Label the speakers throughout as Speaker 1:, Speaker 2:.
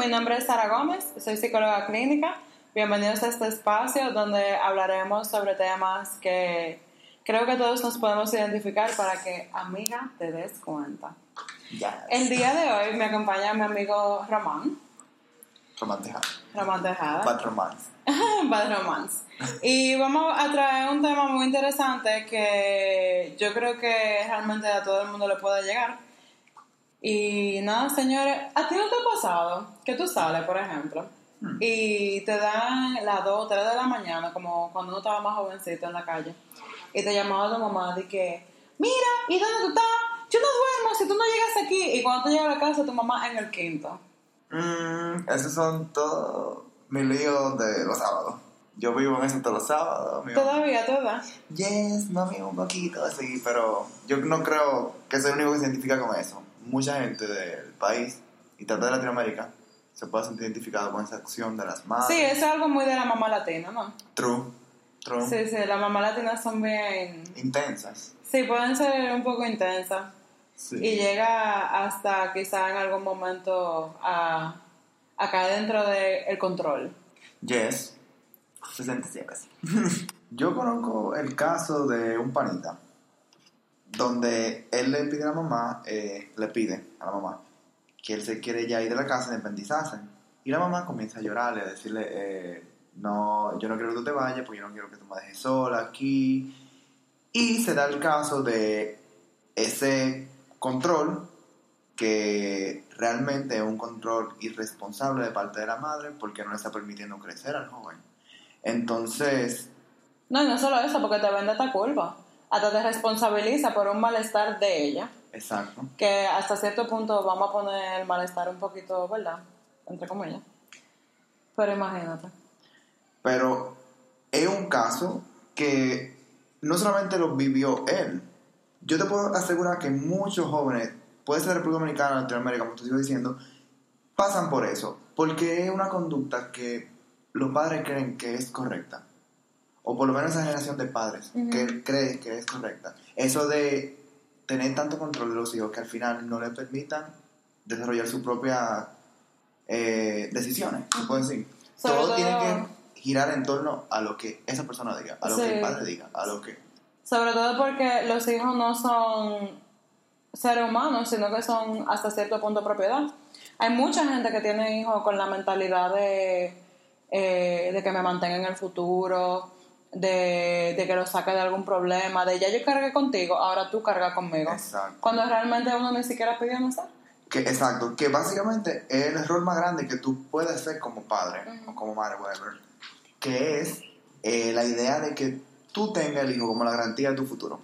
Speaker 1: Mi nombre es Sara Gómez, soy psicóloga clínica. Bienvenidos a este espacio donde hablaremos sobre temas que creo que todos nos podemos identificar para que, amiga, te des cuenta.
Speaker 2: Ya.
Speaker 1: El día de hoy me acompaña mi amigo Román.
Speaker 2: Román Tejada.
Speaker 1: Román Tejada.
Speaker 2: Bad Romance.
Speaker 1: Bad Romance. Y vamos a traer un tema muy interesante que yo creo que realmente a todo el mundo le puede llegar. Y nada, señores, ¿a ti no te ha pasado que tú sales, por ejemplo, y te dan las 2 o 3 de la mañana, como cuando uno estaba más jovencito en la calle, y te llamaba tu mamá de que, mira, ¿y dónde tú estás? Yo no duermo si tú no llegas aquí. Y cuando tú llegas a la casa, tu mamá en el quinto.
Speaker 2: Mm, esos son todos mis líos de los sábados. Yo vivo en eso todos los sábados.
Speaker 1: Todavía, toda.
Speaker 2: Yes, mami, un poquito así, pero yo no creo que soy el único que se identifica con eso. Mucha gente del país y tanto de Latinoamérica se puede sentir identificado con esa acción de las madres.
Speaker 1: Sí, es algo muy de la mamá latina, ¿no?
Speaker 2: True. True.
Speaker 1: Sí, sí, las mamás latinas son bien...
Speaker 2: Intensas.
Speaker 1: Sí, pueden ser un poco intensas.
Speaker 2: Sí.
Speaker 1: Y llega hasta quizá en algún momento a, a caer dentro del control.
Speaker 2: Yes. 67. Yo conozco el caso de un panita donde él le pide a la mamá, eh, le pide a la mamá que él se quiere ya ir de la casa, independizarse. Y la mamá comienza a llorarle, a decirle, eh, no, yo no quiero que tú te vayas porque yo no quiero que tú me dejes sola aquí. Y se da el caso de ese control que realmente es un control irresponsable de parte de la madre porque no le está permitiendo crecer al joven. Entonces,
Speaker 1: No, y no solo eso, porque te vende esta culpa. Hasta te responsabiliza por un malestar de ella.
Speaker 2: exacto.
Speaker 1: Que hasta cierto punto vamos a poner el malestar un poquito, ¿verdad? Entre comillas. Pero imagínate.
Speaker 2: Pero es un caso que no solamente lo vivió él. Yo te puedo asegurar que muchos jóvenes, puede ser República Dominicana, Latinoamérica, como te sigo diciendo, pasan por eso. Porque es una conducta que los padres creen que es correcta. O por lo menos esa generación de padres que cree que es correcta. Eso de tener tanto control de los hijos que al final no les permitan desarrollar sus propias eh, decisiones, se puede decir.
Speaker 1: Sobre
Speaker 2: todo,
Speaker 1: todo-
Speaker 2: tiene que girar en torno a lo que esa persona diga, a lo
Speaker 1: Sí.
Speaker 2: que el padre diga, a lo que...
Speaker 1: Sobre todo porque los hijos no son seres humanos, sino que son hasta cierto punto propiedad. Hay mucha gente que tiene hijos con la mentalidad de, eh, de que me mantenga en el futuro, de, de que lo saque de algún problema, de ya yo cargué contigo, ahora tú cargas conmigo.
Speaker 2: Exacto.
Speaker 1: Cuando realmente uno ni siquiera pidió nacer.
Speaker 2: que exacto, que básicamente es el error más grande que tú puedes hacer como padre o como madre, whatever, que es eh, la idea de que tú tengas el hijo como la garantía de tu futuro.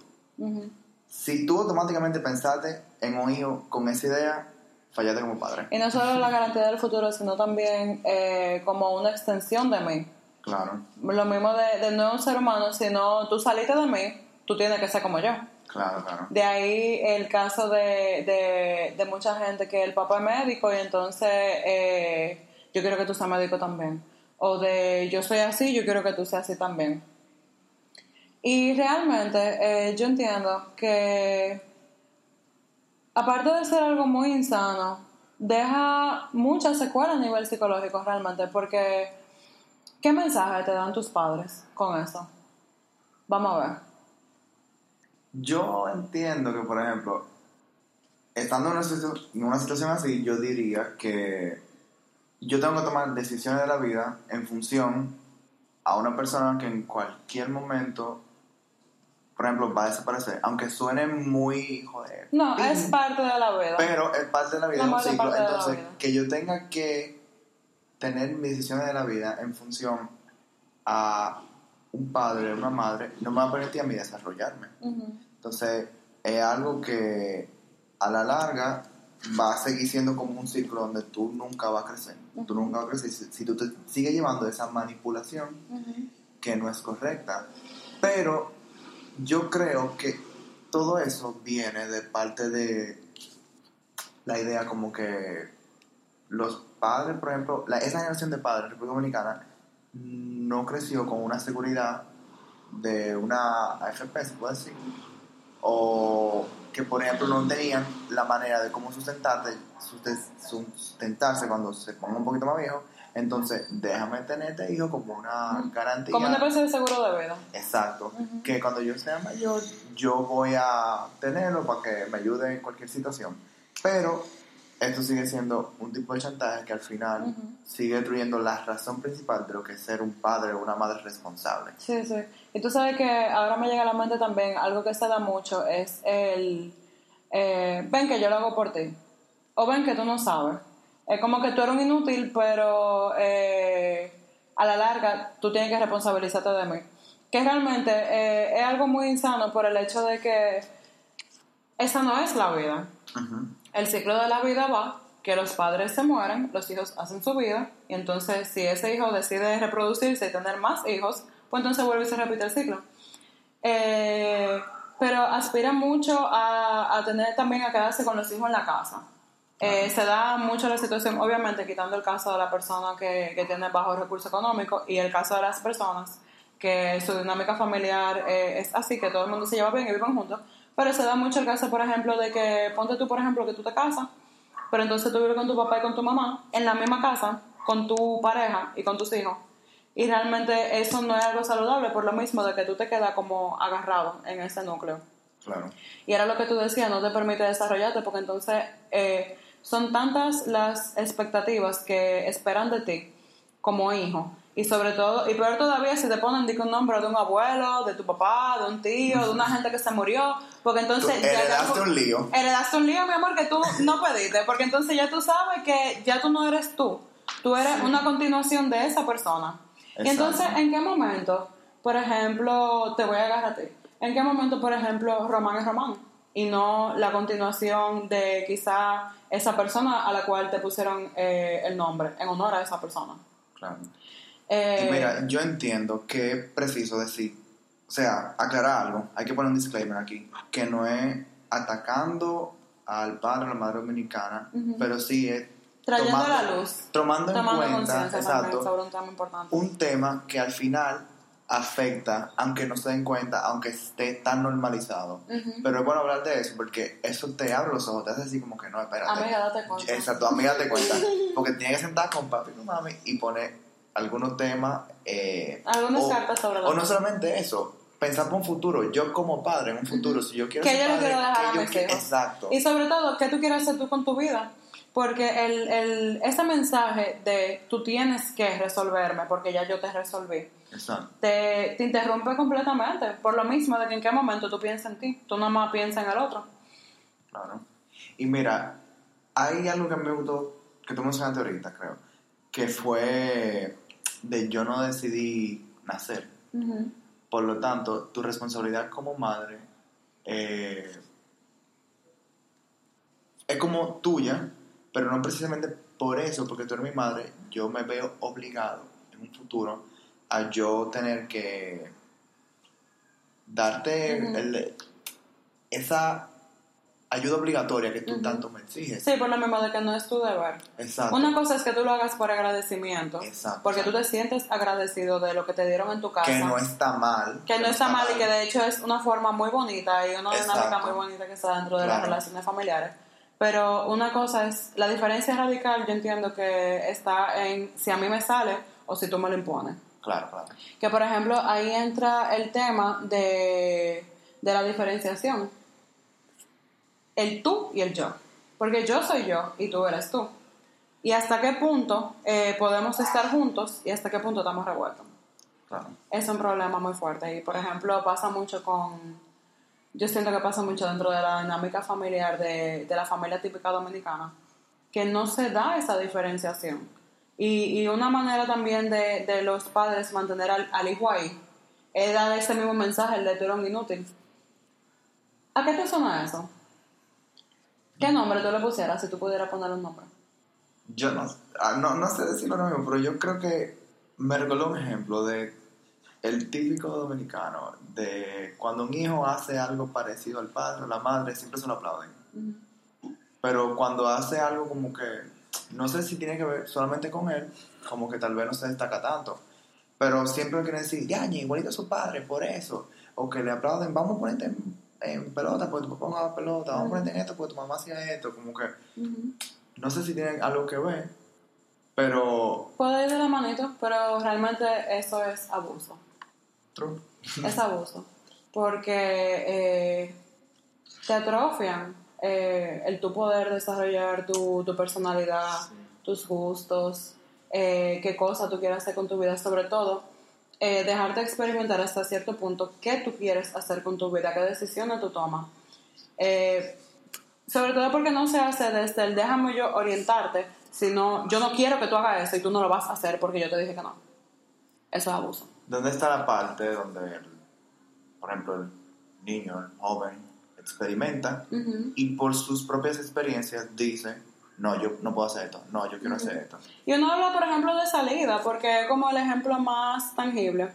Speaker 2: Si tú automáticamente pensaste en un hijo con esa idea, fallaste como padre.
Speaker 1: Y no solo la garantía del futuro, sino también eh, como una extensión de mí.
Speaker 2: Claro,
Speaker 1: Lo mismo de, de no un ser humano, sino tú saliste de mí, tú tienes que ser como yo.
Speaker 2: claro, claro.
Speaker 1: De ahí el caso de, de, de mucha gente que el papá es médico y entonces eh, yo quiero que tú seas médico también. O de yo soy así, yo quiero que tú seas así también. Y realmente eh, yo entiendo que aparte de ser algo muy insano, deja muchas secuelas a nivel psicológico realmente, porque ¿qué mensaje te dan tus padres con eso? Vamos a ver.
Speaker 2: Yo entiendo que, por ejemplo, estando en una, situ- en una situación así, yo diría que yo tengo que tomar decisiones de la vida en función a una persona que en cualquier momento, por ejemplo, va a desaparecer, aunque suene muy joder.
Speaker 1: No, es parte de la vida.
Speaker 2: Pero es parte de la vida, es un ciclo. Entonces,
Speaker 1: vida.
Speaker 2: que yo tenga que tener mis decisiones de la vida en función a un padre, una madre, no me va a permitir a mí desarrollarme. Entonces, es algo que a la larga va a seguir siendo como un ciclo donde tú nunca vas a crecer. Tú nunca vas a crecer si, si tú te sigues llevando esa manipulación que no es correcta. Pero yo creo que todo eso viene de parte de la idea como que los padres, por ejemplo, la, esa generación de padres en República Dominicana no creció con una seguridad de una AFP, se puede decir, o que, por ejemplo, no tenían la manera de cómo sustentarte, sustentarse cuando se ponga un poquito más viejo. Entonces, déjame tener este hijo como una garantía.
Speaker 1: Como una especie de seguro de vida.
Speaker 2: Exacto. Que cuando yo sea mayor, yo voy a tenerlo para que me ayude en cualquier situación. Pero esto sigue siendo un tipo de chantaje que al final sigue destruyendo la razón principal de lo que es ser un padre o una madre responsable.
Speaker 1: Sí, sí. Y tú sabes que ahora me llega a la mente también algo que se da mucho, es el, eh, ven que yo lo hago por ti, o ven que tú no sabes. Es como que tú eres un inútil, pero eh, a la larga tú tienes que responsabilizarte de mí. Que realmente eh, es algo muy insano por el hecho de que esa no es la vida. El ciclo de la vida va que los padres se mueren, los hijos hacen su vida, y entonces si ese hijo decide reproducirse y tener más hijos, pues entonces vuelve y se repite el ciclo. Eh, pero aspira mucho a, a, tener también a quedarse con los hijos en la casa. Eh, se da mucho la situación, obviamente quitando el caso de la persona que, que tiene bajo recurso económico y el caso de las personas que su dinámica familiar eh, es así, que todo el mundo se lleva bien y viven juntos, pero se da mucho el caso, por ejemplo, de que ponte tú, por ejemplo, que tú te casas, pero entonces tú vives con tu papá y con tu mamá en la misma casa, con tu pareja y con tus hijos. Y realmente eso no es algo saludable por lo mismo de que tú te quedas como agarrado en ese núcleo.
Speaker 2: Claro.
Speaker 1: Y era lo que tú decías, no te permite desarrollarte porque entonces eh, son tantas las expectativas que esperan de ti como hijo. Y sobre todo, y peor todavía si te ponen un nombre de un abuelo, de tu papá, de un tío, de una gente que se murió, porque entonces...
Speaker 2: heredaste un lío.
Speaker 1: Heredaste un lío, mi amor, que tú no pediste, porque entonces ya tú sabes que ya tú no eres tú, tú eres una continuación de esa persona. Y entonces, ¿en qué momento, por ejemplo, te voy a agarrar a ti? ¿En qué momento, por ejemplo, Román es Román? Y no la continuación de quizá esa persona a la cual te pusieron eh, el nombre, en honor a esa persona.
Speaker 2: Claro. Eh, mira, yo entiendo que es preciso decir, o sea, aclarar algo, hay que poner un disclaimer aquí, que no es atacando al padre o la madre dominicana, pero sí es
Speaker 1: trayendo tomando, la luz,
Speaker 2: tomando, en cuenta exacto,
Speaker 1: sobre un tema importante.
Speaker 2: Un tema que al final afecta, aunque no se den cuenta, aunque esté tan normalizado. Pero es bueno hablar de eso porque eso te abre los ojos, te hace así como que no, espérate.
Speaker 1: Amiga, date cuenta.
Speaker 2: Exacto, amiga, date cuenta. Porque tienes que sentar con papi y con mami y poner algunos temas. Eh,
Speaker 1: Algunas cartas sobre la
Speaker 2: O no solamente eso, pensar por un futuro. Yo como padre en un futuro, si yo quiero
Speaker 1: que
Speaker 2: ser
Speaker 1: yo
Speaker 2: padre,
Speaker 1: quiero dejar
Speaker 2: que yo quiero-. Exacto.
Speaker 1: Y sobre todo, ¿qué tú quieres hacer tú con tu vida? Porque el, el, ese mensaje de tú tienes que resolverme porque ya yo te resolví,
Speaker 2: Exacto.
Speaker 1: te, te interrumpe completamente. Por lo mismo de que en qué momento tú piensas en ti, tú nomás piensas en el otro.
Speaker 2: Claro. Y mira, hay algo que me gustó, que tú mencionaste ahorita, creo, que fue de yo no decidí nacer. Por lo tanto, tu responsabilidad como madre eh, es como tuya, pero no precisamente por eso, porque tú eres mi madre, yo me veo obligado en un futuro a yo tener que darte el- esa ayuda obligatoria que tú
Speaker 1: Ujú.
Speaker 2: tanto me exiges.
Speaker 1: Sí, por lo mismo de que no es tu deber.
Speaker 2: Exacto.
Speaker 1: Una cosa es que tú lo hagas por agradecimiento,
Speaker 2: Exacto.
Speaker 1: porque tú te sientes agradecido de lo que te dieron en tu casa.
Speaker 2: que no está mal.
Speaker 1: Que no está mal y que de hecho es una forma muy bonita y una dinámica
Speaker 2: Exacto.
Speaker 1: muy bonita que está dentro de las
Speaker 2: Claro.
Speaker 1: relaciones familiares. Pero una cosa es, la diferencia radical yo entiendo que está en si a mí me sale o si tú me lo impones.
Speaker 2: Claro, claro.
Speaker 1: Que por ejemplo ahí entra el tema de, de la diferenciación. El tú y el yo. Porque yo soy yo y tú eres tú. Y hasta qué punto eh, podemos estar juntos y hasta qué punto estamos revueltos
Speaker 2: claro.
Speaker 1: es un problema muy fuerte y por ejemplo pasa mucho con yo siento que pasa mucho dentro de la dinámica familiar de, de la familia típica dominicana que no se da esa diferenciación y, y una manera también de, de los padres mantener al, al hijo ahí es dar ese mismo mensaje el de tú eres un inútil ¿a qué te suena eso? ¿Qué nombre tú le pusieras si tú pudieras poner un nombre?
Speaker 2: Yo no, ah, no, no sé decirlo ahora mismo, pero yo creo que me recordó un ejemplo de el típico dominicano, de cuando un hijo hace algo parecido al padre o la madre, siempre se lo aplauden. Pero cuando hace algo como que, no sé si tiene que ver solamente con él, como que tal vez no se destaca tanto. Pero siempre quieren decir, ya, igualito a su padre, por eso. O que le aplauden, vamos a ponerte en pelota porque tu papá jugaba pelota, vamos a ponerte en esto porque tu mamá hacía esto, como que no sé si tienen algo que ver, pero
Speaker 1: Puede ir de la manito, pero realmente eso es abuso.
Speaker 2: true.
Speaker 1: Es abuso. Porque eh, te atrofian eh, el tu poder desarrollar tu, tu personalidad, tus gustos, eh, qué cosa tú quieres hacer con tu vida, sobre todo eh, dejarte experimentar hasta cierto punto qué tú quieres hacer con tu vida, qué decisiones tú tomas. Eh, sobre todo porque no se hace desde el déjame yo orientarte, sino yo no quiero que tú hagas eso y tú no lo vas a hacer porque yo te dije que no. Eso es abuso.
Speaker 2: ¿Dónde está la parte donde, el- por ejemplo, el niño, el joven, experimenta y por sus propias experiencias dice, no, yo no puedo hacer esto, no, yo quiero hacer esto?
Speaker 1: Y uno habla, por ejemplo, de salida, porque es como el ejemplo más tangible.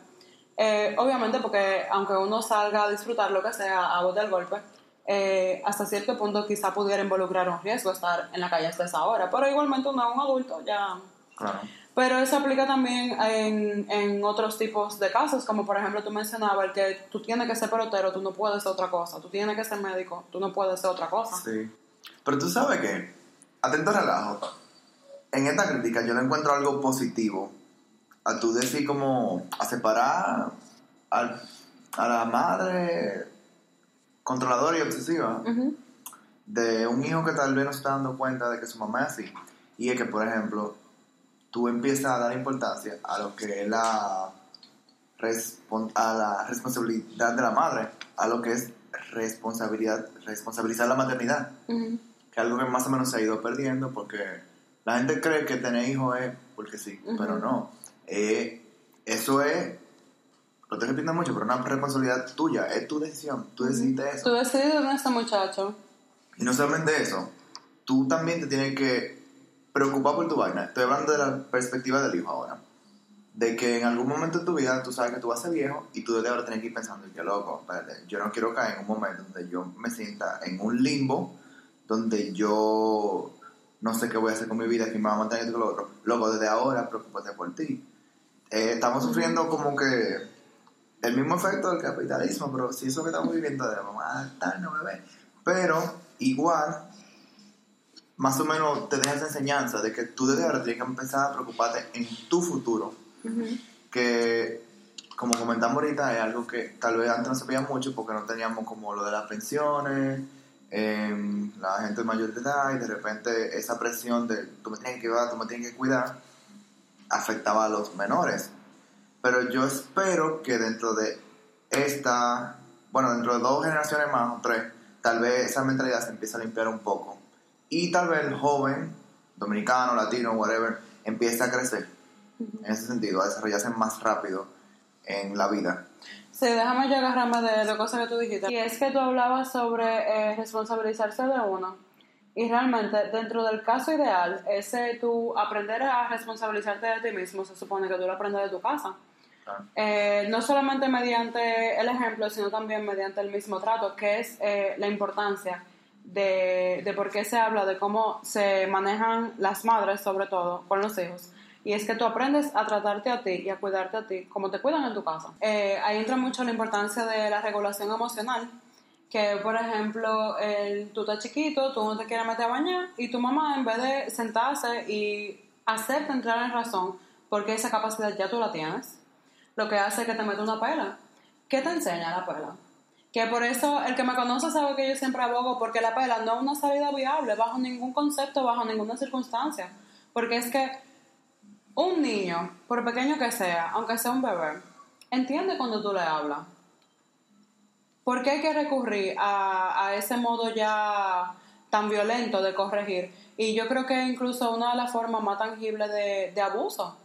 Speaker 1: Eh, obviamente, porque aunque uno salga a disfrutar lo que sea a voz del golpe, eh, hasta cierto punto quizá pudiera involucrar un riesgo estar en la calle hasta esa hora. Pero igualmente uno es un adulto, ya.
Speaker 2: Claro.
Speaker 1: Pero eso aplica también en, en otros tipos de casos, como por ejemplo tú mencionabas el que tú tienes que ser pelotero, tú no puedes ser otra cosa. Tú tienes que ser médico, tú no puedes ser otra cosa.
Speaker 2: Sí. Pero tú sabes que, atento relajo, en esta crítica yo le encuentro algo positivo a tú decir como a separar al- a la madre controladora y obsesiva de un hijo que tal vez no está dando cuenta de que su mamá es así. Y es que, por ejemplo, tú empiezas a dar importancia a lo que es la, a la responsabilidad de la madre, a lo que es responsabilidad, responsabilizar la maternidad,
Speaker 1: Ujú.
Speaker 2: Que es algo que más o menos se ha ido perdiendo porque la gente cree que tener hijos es porque sí,
Speaker 1: Ujú.
Speaker 2: pero no. Eh, eso es, lo estoy repitiendo mucho, pero una responsabilidad tuya, es tu decisión, tú decidiste eso.
Speaker 1: Tú decides en este muchacho.
Speaker 2: Y no solamente eso, tú también te tienes que preocupar por tu vaina. Estoy hablando de la perspectiva del hijo ahora. De que en algún momento de tu vida tú sabes que tú vas a ser viejo y tú desde ahora tienes que ir pensando, que loco, espérate, yo no quiero caer en un momento donde yo me sienta en un limbo, donde yo no sé qué voy a hacer con mi vida, que me va a mantener esto y lo otro. Loco, desde ahora preocúpate por ti. Eh, estamos sufriendo como que el mismo efecto del capitalismo, pero si eso que estamos viviendo de vamos a adaptarnos, bebé. Pero igual, más o menos te deja esa enseñanza de que tú desde ahora tienes que empezar a preocuparte en tu futuro. Que, como comentamos ahorita, es algo que tal vez antes no se veía mucho porque no teníamos como lo de las pensiones, em, la gente mayor de edad y de repente esa presión de tú me tienes que cuidar, tú me tienes que cuidar, afectaba a los menores. Pero yo espero que dentro de esta, bueno, dentro de dos generaciones más o tres, tal vez esa mentalidad se empiece a limpiar un poco. Y tal vez el joven, dominicano, latino, whatever, empiece a crecer en ese sentido, a desarrollarse más rápido en la vida.
Speaker 1: Sí, déjame yo agarrarme de la cosa que tú dijiste. Y es que tú hablabas sobre eh, responsabilizarse de uno. Y realmente, dentro del caso ideal, ese tú aprender a responsabilizarte de ti mismo, se supone que tú lo aprendes de tu casa.
Speaker 2: Claro.
Speaker 1: Eh, no solamente mediante el ejemplo, sino también mediante el mismo trato, que es eh, la importancia de, de por qué se habla de cómo se manejan las madres, sobre todo, con los hijos. Y es que tú aprendes a tratarte a ti y a cuidarte a ti como te cuidan en tu casa. Eh, ahí entra mucho la importancia de la regulación emocional, que por ejemplo, el, tú estás chiquito, tú no te quieres meter a bañar y tu mamá en vez de sentarse y hacerte entrar en razón, porque esa capacidad ya tú la tienes, lo que hace es que te mete una pela. ¿Qué te enseña la pela? Que por eso el que me conoce sabe que yo siempre abogo porque la pela no es una salida viable bajo ningún concepto, bajo ninguna circunstancia. Porque es que un niño, por pequeño que sea, aunque sea un bebé, entiende cuando tú le hablas. ¿Por qué hay que recurrir a, a ese modo ya tan violento de corregir? Y yo creo que incluso una de las formas más tangibles de, de abuso.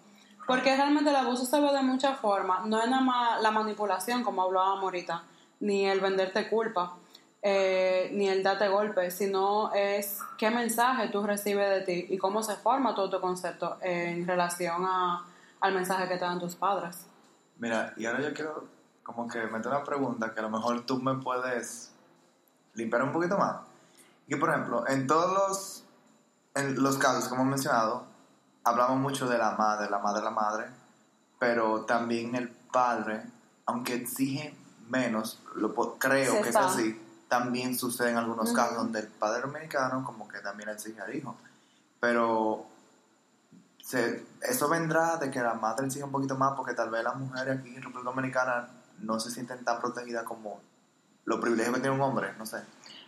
Speaker 1: Porque realmente el abuso se ve de muchas formas. No es nada más la manipulación, como hablábamos ahorita, ni el venderte culpa, eh, ni el darte golpes, sino es qué mensaje tú recibes de ti y cómo se forma todo tu concepto en relación a, al mensaje que te dan tus padres.
Speaker 2: Mira, y ahora yo quiero como que meter una pregunta que a lo mejor tú me puedes limpiar un poquito más. Y que, por ejemplo, en todos los, en los casos, como he mencionado, hablamos mucho de la madre, la madre, la madre, pero también el padre, aunque exige menos, lo creo
Speaker 1: Se
Speaker 2: que
Speaker 1: está.
Speaker 2: es así, también sucede en algunos casos donde el padre dominicano como que también exige al hijo. Pero se- eso vendrá de que la madre exige un poquito más porque tal vez las mujeres aquí en República Dominicana no se sienten tan protegidas como los privilegios que tiene un hombre, no sé.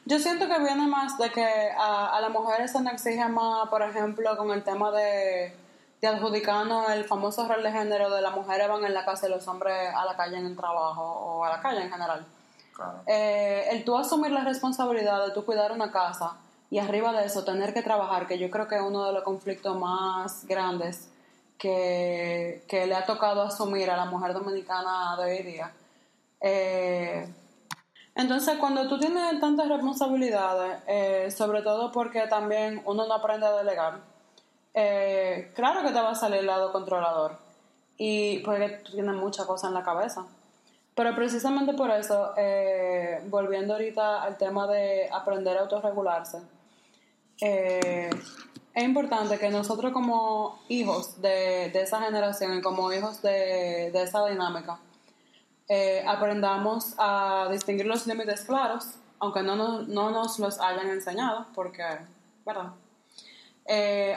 Speaker 1: Yo siento que viene más de que a, a las mujeres se nos exige más, por ejemplo, con el tema de, de adjudicarnos el famoso rol de género de las mujeres van en la casa y los hombres a la calle en el trabajo o a la calle en general. Eh, el tú asumir la responsabilidad de tú cuidar una casa y arriba de eso tener que trabajar, que yo creo que es uno de los conflictos más grandes que, que le ha tocado asumir a la mujer dominicana de hoy día. Eh, entonces, cuando tú tienes tantas responsabilidades, eh, sobre todo porque también uno no aprende a delegar, claro que te va a salir el lado controlador y porque tú tienes muchas cosas en la cabeza. Pero precisamente por eso, eh, volviendo ahorita al tema de aprender a autorregularse, eh, es importante que nosotros como hijos de, de esa generación y como hijos de, de esa dinámica, eh, aprendamos a distinguir los límites claros, aunque no nos, no nos los hayan enseñado, porque, ¿verdad?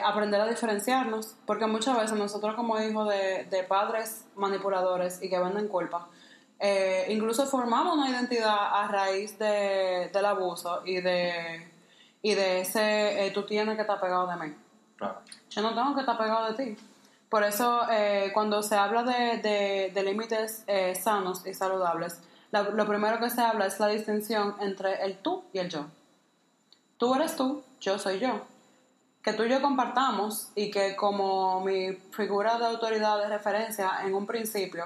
Speaker 1: Aprender a diferenciarnos, porque muchas veces nosotros como hijos de, de padres manipuladores y que venden culpa, eh, incluso formamos una identidad a raíz de, del abuso y de, y de ese eh, tú tienes que estar pegado de mí.
Speaker 2: Claro.
Speaker 1: Yo no tengo que estar pegado de ti. Por eso, eh, cuando se habla de, de- de límites eh, sanos y saludables, la- lo primero que se habla es la distinción entre el tú y el yo. Tú eres tú, yo soy yo. Que tú y yo compartamos y que como mi figura de autoridad de referencia en un principio,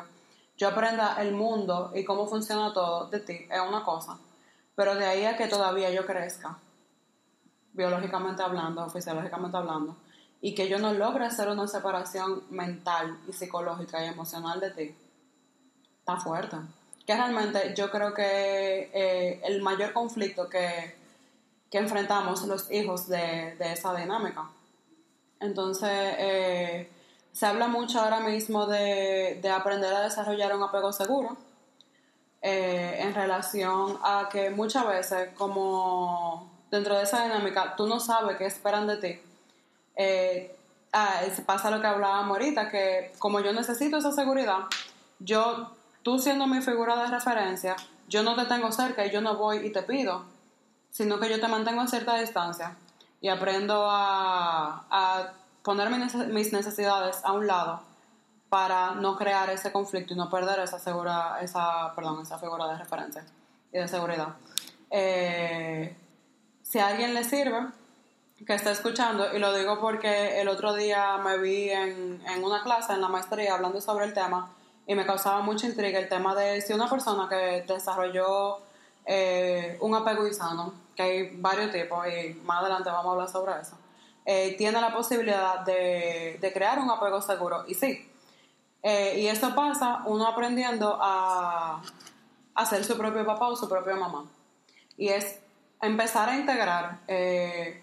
Speaker 1: yo aprenda el mundo y cómo funciona todo de ti, es una cosa. Pero de ahí a que todavía yo crezca, biológicamente hablando, fisiológicamente hablando, y que yo no logre hacer una separación mental y psicológica y emocional de ti, está fuerte. Que realmente yo creo que eh, el mayor conflicto que, que enfrentamos los hijos de, de esa dinámica. Entonces, eh, se habla mucho ahora mismo de, de aprender a desarrollar un apego seguro eh, en relación a que muchas veces, como dentro de esa dinámica, tú no sabes qué esperan de ti. Eh, ah, pasa lo que hablábamos ahorita, que como yo necesito esa seguridad, yo, tú siendo mi figura de referencia, yo no te tengo cerca y yo no voy y te pido, sino que yo te mantengo a cierta distancia y aprendo a poner mis nece- mis necesidades a un lado para no crear ese conflicto y no perder esa segura, esa, perdón, esa figura de referencia y de seguridad. Eh, si a alguien le sirve, que está escuchando, y lo digo porque el otro día me vi en, en una clase, en la maestría, hablando sobre el tema, y me causaba mucha intriga el tema de si una persona que desarrolló eh, un apego insano, que hay varios tipos, y más adelante vamos a hablar sobre eso, eh, tiene la posibilidad de, crear un apego seguro, y sí. Eh, y eso pasa uno aprendiendo a, a ser su propio papá o su propia mamá. Y es empezar a integrar eh,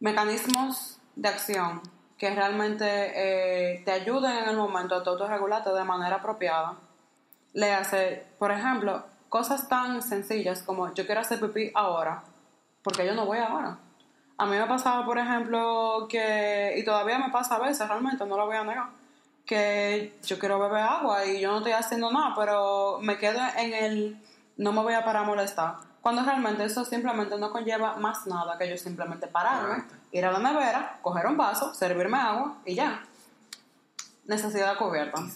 Speaker 1: mecanismos de acción que realmente te ayuden en el momento a tú autorregularte de manera apropiada. Le hace, por ejemplo, cosas tan sencillas como yo quiero hacer pipí ahora, porque yo no voy ahora. A mí me pasaba, por ejemplo, que, y todavía me pasa a veces, realmente, no lo voy a negar, que yo quiero beber agua y yo no estoy haciendo nada, pero me quedo en el no me voy a parar a molestar. Cuando realmente eso simplemente no conlleva más nada que yo simplemente pararme, ir a la nevera, coger un vaso, servirme agua y ya. Necesidad cubierta.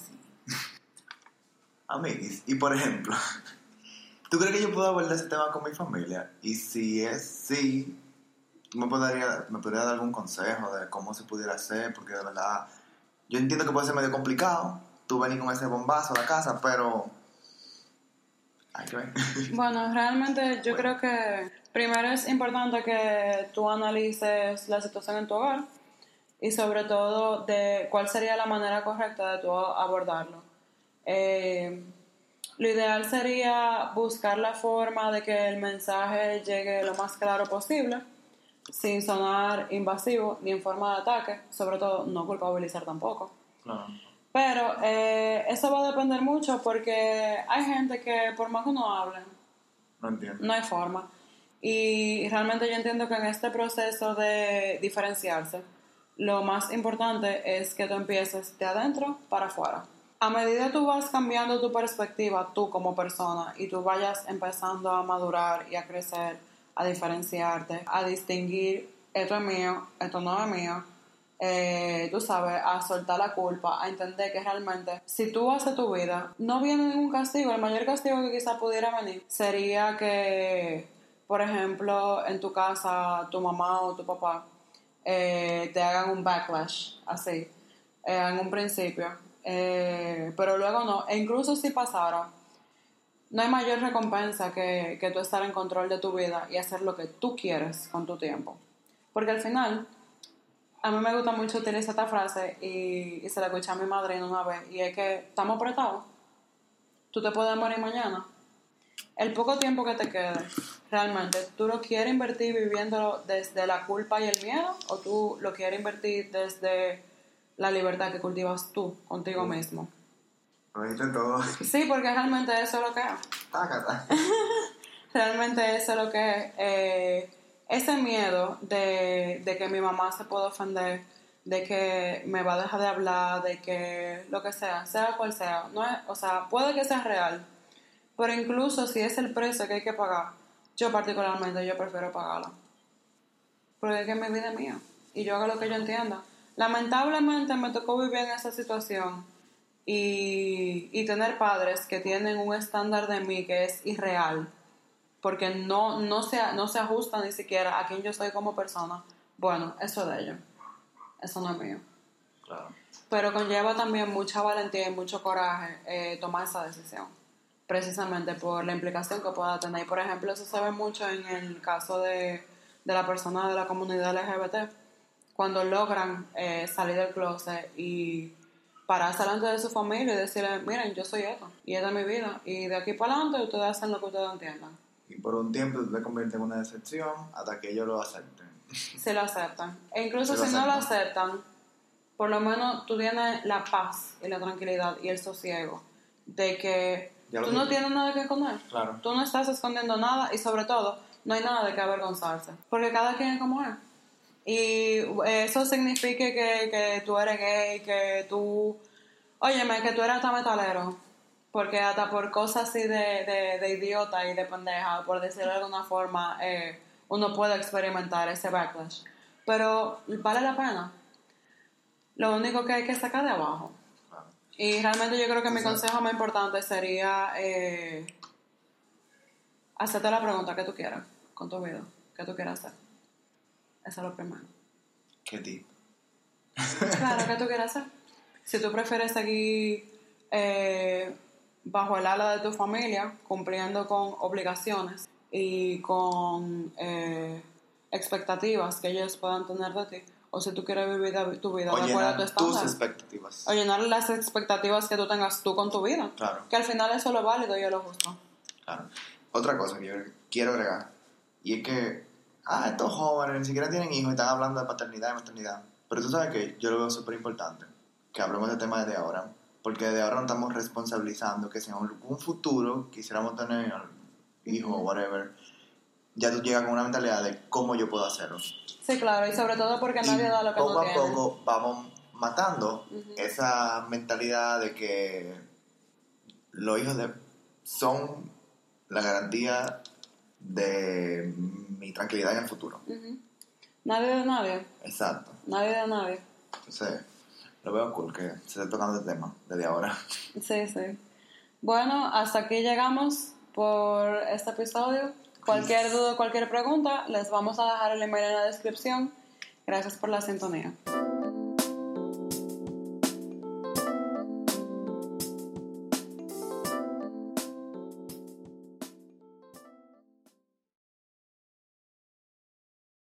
Speaker 2: Amiguis, y por ejemplo, ¿tú crees que yo puedo abordar ese tema con mi familia? Y si es sí, ¿tú me podría, me podría dar algún consejo de cómo se pudiera hacer? Porque de verdad, yo entiendo que puede ser medio complicado tú venir con ese bombazo a la casa, pero hay que ver.
Speaker 1: Bueno, realmente yo
Speaker 2: Bueno.
Speaker 1: creo que primero es importante que tú analices la situación en tu hogar y sobre todo de cuál sería la manera correcta de tú abordarlo. Eh, lo ideal sería buscar la forma de que el mensaje llegue lo más claro posible, sin sonar invasivo ni en forma de ataque, sobre todo no culpabilizar tampoco.
Speaker 2: Claro.
Speaker 1: Pero eh, eso va a depender mucho porque hay gente que por más que uno hable,
Speaker 2: No entiendo.
Speaker 1: No hay forma. Y realmente yo entiendo que en este proceso de diferenciarse, lo más importante es que tú empieces de adentro para afuera. A medida que tú vas cambiando tu perspectiva, tú como persona, y tú vayas empezando a madurar y a crecer, a diferenciarte, a distinguir esto es mío, esto no es mío, eh, tú sabes, a soltar la culpa, a entender que realmente si tú haces tu vida, no viene ningún castigo. El mayor castigo que quizá pudiera venir sería que, por ejemplo, en tu casa, tu mamá o tu papá eh, te hagan un backlash, así, eh, en un principio. Eh, pero luego no. E incluso si pasara, no hay mayor recompensa que, que tú estar en control de tu vida y hacer lo que tú quieres con tu tiempo. Porque al final, a mí me gusta mucho utilizar esta frase y, y se la escuché a mi madre una vez, y es que estamos apretados. Tú te puedes morir mañana. El poco tiempo que te quede, realmente, ¿tú lo quieres invertir viviéndolo desde la culpa y el miedo? ¿O tú lo quieres invertir desde la libertad que cultivas tú contigo mismo?
Speaker 2: Lo dijiste todo.
Speaker 1: Sí, porque realmente eso es lo que es. Realmente eso es lo que es. Eh, ese miedo de, de que mi mamá se pueda ofender, de que me va a dejar de hablar, de que lo que sea, sea cual sea, no es, o sea, puede que sea real, pero incluso si es el precio que hay que pagar, yo particularmente yo prefiero pagarlo. Porque es que mi vida es mía y yo hago lo que yo entienda. Lamentablemente me tocó vivir en esa situación y, y tener padres que tienen un estándar de mí que es irreal porque no, no, se, no se ajusta ni siquiera a quien yo soy como persona. Bueno, eso de ellos. Eso no es mío.
Speaker 2: Claro.
Speaker 1: Pero conlleva también mucha valentía y mucho coraje eh, tomar esa decisión. Precisamente por la implicación que pueda tener. Y por ejemplo, eso se ve mucho en el caso de, de la persona de la comunidad LGBT. Cuando logran eh, salir del closet y pararse delante de su familia y decirle, miren, yo soy esto. Y esta es mi vida. Y de aquí para adelante ustedes hacen lo que ustedes entiendan.
Speaker 2: Y por un tiempo tú te conviertes en una decepción hasta que ellos lo acepten.
Speaker 1: Se lo aceptan. E incluso si no lo
Speaker 2: aceptan.
Speaker 1: por lo menos tú tienes la paz y la tranquilidad y el sosiego de que tú no tienes nada que esconder.
Speaker 2: Claro.
Speaker 1: Tú no estás escondiendo nada y sobre todo no hay nada de que avergonzarse. Porque cada quien es como es. Y eso significa que, que tú eres gay, que tú... Óyeme, que tú eres hasta metalero. Porque hasta por cosas así de, de, de idiota y de pendeja, por decirlo de alguna forma, eh, uno puede experimentar ese backlash. Pero vale la pena. Lo único que hay que sacar de abajo. Y realmente yo creo que mi consejo más importante sería eh, hacerte la pregunta que tú quieras con tu vida, que tú quieras hacer. Eso es lo primero.
Speaker 2: Qué tipo.
Speaker 1: Claro, ¿qué tú quieres hacer? Si tú prefieres seguir eh, bajo el ala de tu familia, cumpliendo con obligaciones y con eh, expectativas que ellos puedan tener de ti, o si tú quieres vivir tu vida
Speaker 2: O
Speaker 1: de acuerdo a tu
Speaker 2: llenar tus
Speaker 1: estándar,
Speaker 2: expectativas.
Speaker 1: o llenar las expectativas que tú tengas tú con tu vida,
Speaker 2: Claro.
Speaker 1: que al final eso es lo válido y es lo justo.
Speaker 2: Claro. Otra cosa que yo quiero agregar, y es que, ah, estos jóvenes ni siquiera tienen hijos y están hablando de paternidad y maternidad. Pero tú sabes que yo lo veo súper importante, que hablemos de tema desde ahora, porque desde ahora nos estamos responsabilizando que si en algún futuro quisiéramos tener hijos o whatever, ya tú llegas con una mentalidad de cómo yo puedo hacerlo.
Speaker 1: Sí, claro, y sobre todo porque nadie da lo que
Speaker 2: poco
Speaker 1: no
Speaker 2: a
Speaker 1: tiene.
Speaker 2: poco vamos matando esa mentalidad de que los hijos de, son la garantía de mi tranquilidad en el futuro.
Speaker 1: Ujú. Nadie de nadie,
Speaker 2: Exacto.
Speaker 1: nadie de nadie.
Speaker 2: Entonces, lo veo cool que se esté tocando el tema desde ahora.
Speaker 1: Sí, sí. Bueno, hasta aquí llegamos por este episodio. Cualquier duda, cualquier pregunta, les vamos a dejar el email en la descripción. Gracias por la sintonía.